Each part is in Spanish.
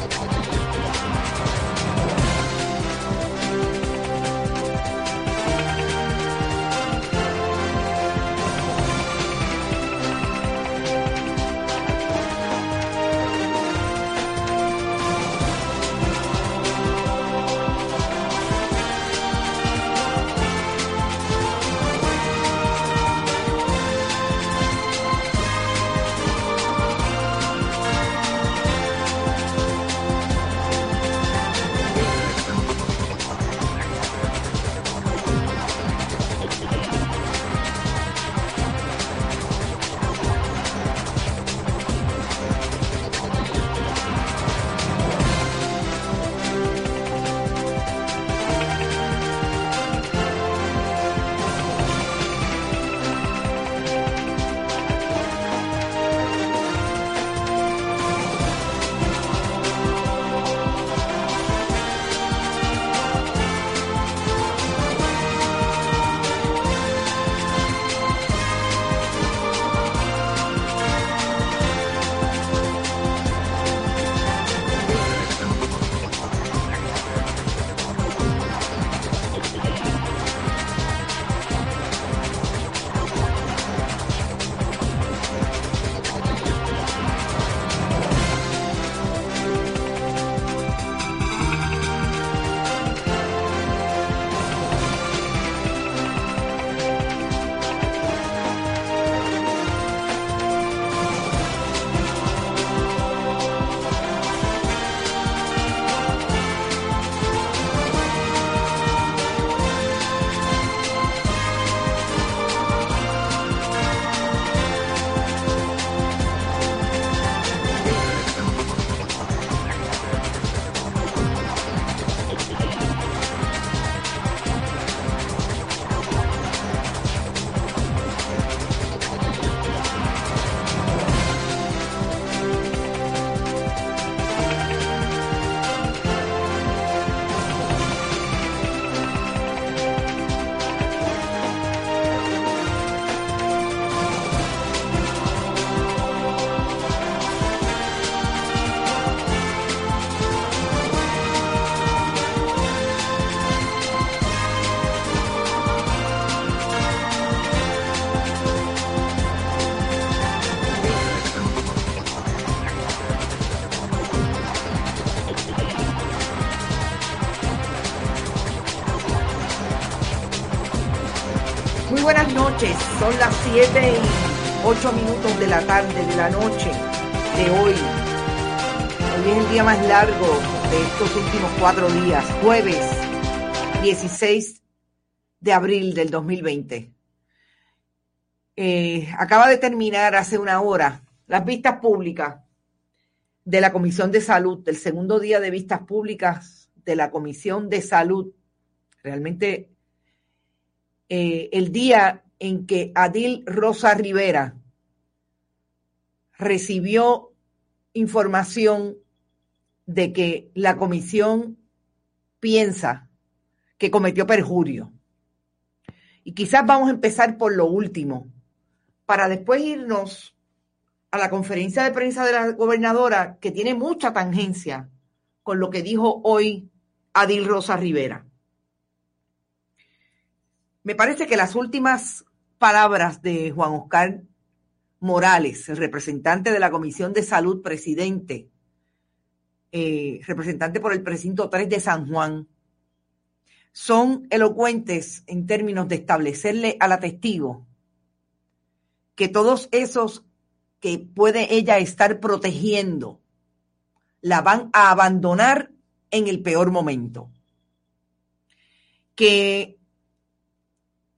Thank you. Son las 7 y 8 minutos de la tarde, de la noche de hoy. Hoy es el día más largo de estos últimos cuatro días, jueves 16 de abril del 2020. Eh, acaba de terminar hace una hora las vistas públicas de la Comisión de Salud, del segundo día de vistas públicas de la Comisión de Salud. Realmente eh, el día en que Adil Rosa Rivera recibió información de que la comisión piensa que cometió perjurio. Y quizás vamos a empezar por lo último, para después irnos a la conferencia de prensa de la gobernadora, que tiene mucha tangencia con lo que dijo hoy Adil Rosa Rivera. Me parece que las últimas palabras de Juan Oscar Morales, el representante de la Comisión de Salud, presidente, eh, representante por el precinto 3 de San Juan, son elocuentes en términos de establecerle a la testigo que todos esos que puede ella estar protegiendo la van a abandonar en el peor momento. Que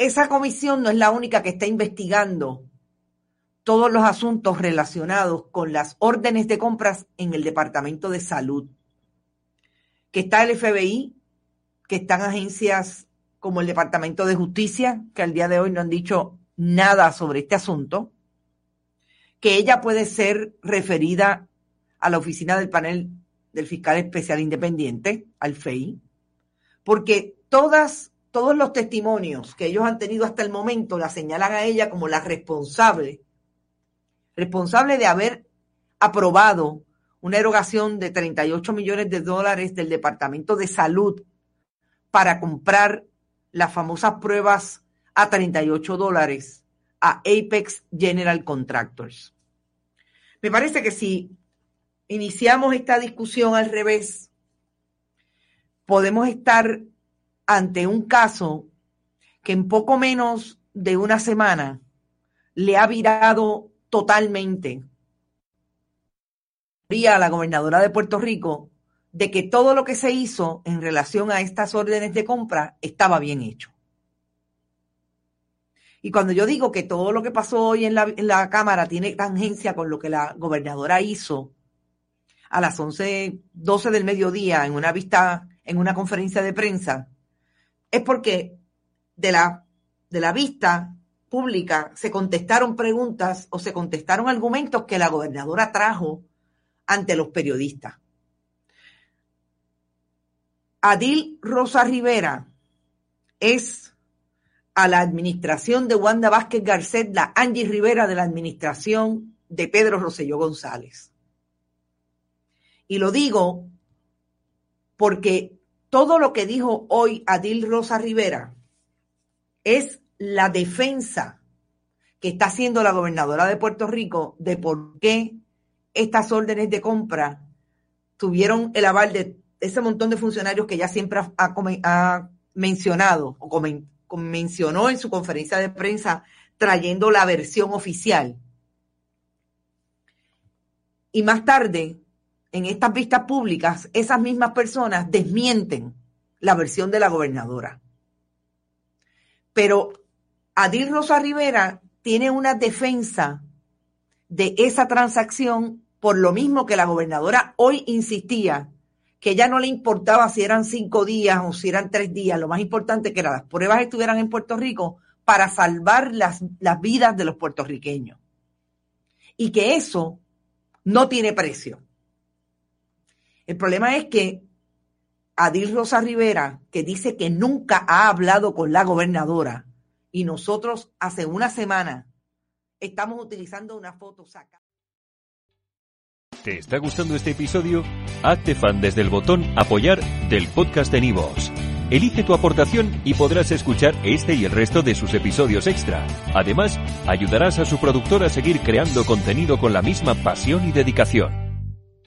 esa comisión no es la única que está investigando todos los asuntos relacionados con las órdenes de compras en el Departamento de Salud, que está el FBI, que están agencias como el Departamento de Justicia, que al día de hoy no han dicho nada sobre este asunto, que ella puede ser referida a la oficina del panel del fiscal especial independiente, al FEI, porque todas, todos los testimonios que ellos han tenido hasta el momento la señalan a ella como la responsable, responsable de haber aprobado una erogación de 38 millones de dólares del Departamento de Salud para comprar las famosas pruebas a 38 dólares a Apex General Contractors. Me parece que si iniciamos esta discusión al revés, podemos estar ante un caso que en poco menos de una semana le ha virado totalmente a la gobernadora de Puerto Rico de que todo lo que se hizo en relación a estas órdenes de compra estaba bien hecho. Y cuando yo digo que todo lo que pasó hoy en la, en la Cámara tiene tangencia con lo que la gobernadora hizo a las 11, 12 del mediodía en una vista, en una conferencia de prensa, es porque de la, de la vista pública se contestaron preguntas o se contestaron argumentos que la gobernadora trajo ante los periodistas. Adil Rosa Rivera es a la administración de Wanda Vázquez Garcet, la Angie Rivera de la administración de Pedro Rosselló González. Y lo digo porque todo lo que dijo hoy Adil Rosa Rivera es la defensa que está haciendo la gobernadora de Puerto Rico de por qué estas órdenes de compra tuvieron el aval de ese montón de funcionarios que ya siempre ha, mencionado o mencionó en su conferencia de prensa trayendo la versión oficial. Y más tarde, en estas vistas públicas, esas mismas personas desmienten la versión de la gobernadora. Pero Adil Rosa Rivera tiene una defensa de esa transacción por lo mismo que la gobernadora hoy insistía que ya no le importaba si eran cinco días o si eran tres días, lo más importante que las pruebas estuvieran en Puerto Rico para salvar las, las vidas de los puertorriqueños. Y que eso no tiene precio. El problema es que Adil Rosa Rivera, que dice que nunca ha hablado con la gobernadora, y nosotros hace una semana estamos utilizando una foto sacada. ¿Te está gustando este episodio? Hazte fan desde el botón Apoyar del podcast de Nivos. Elige tu aportación y podrás escuchar este y el resto de sus episodios extra. Además, ayudarás a su productor a seguir creando contenido con la misma pasión y dedicación.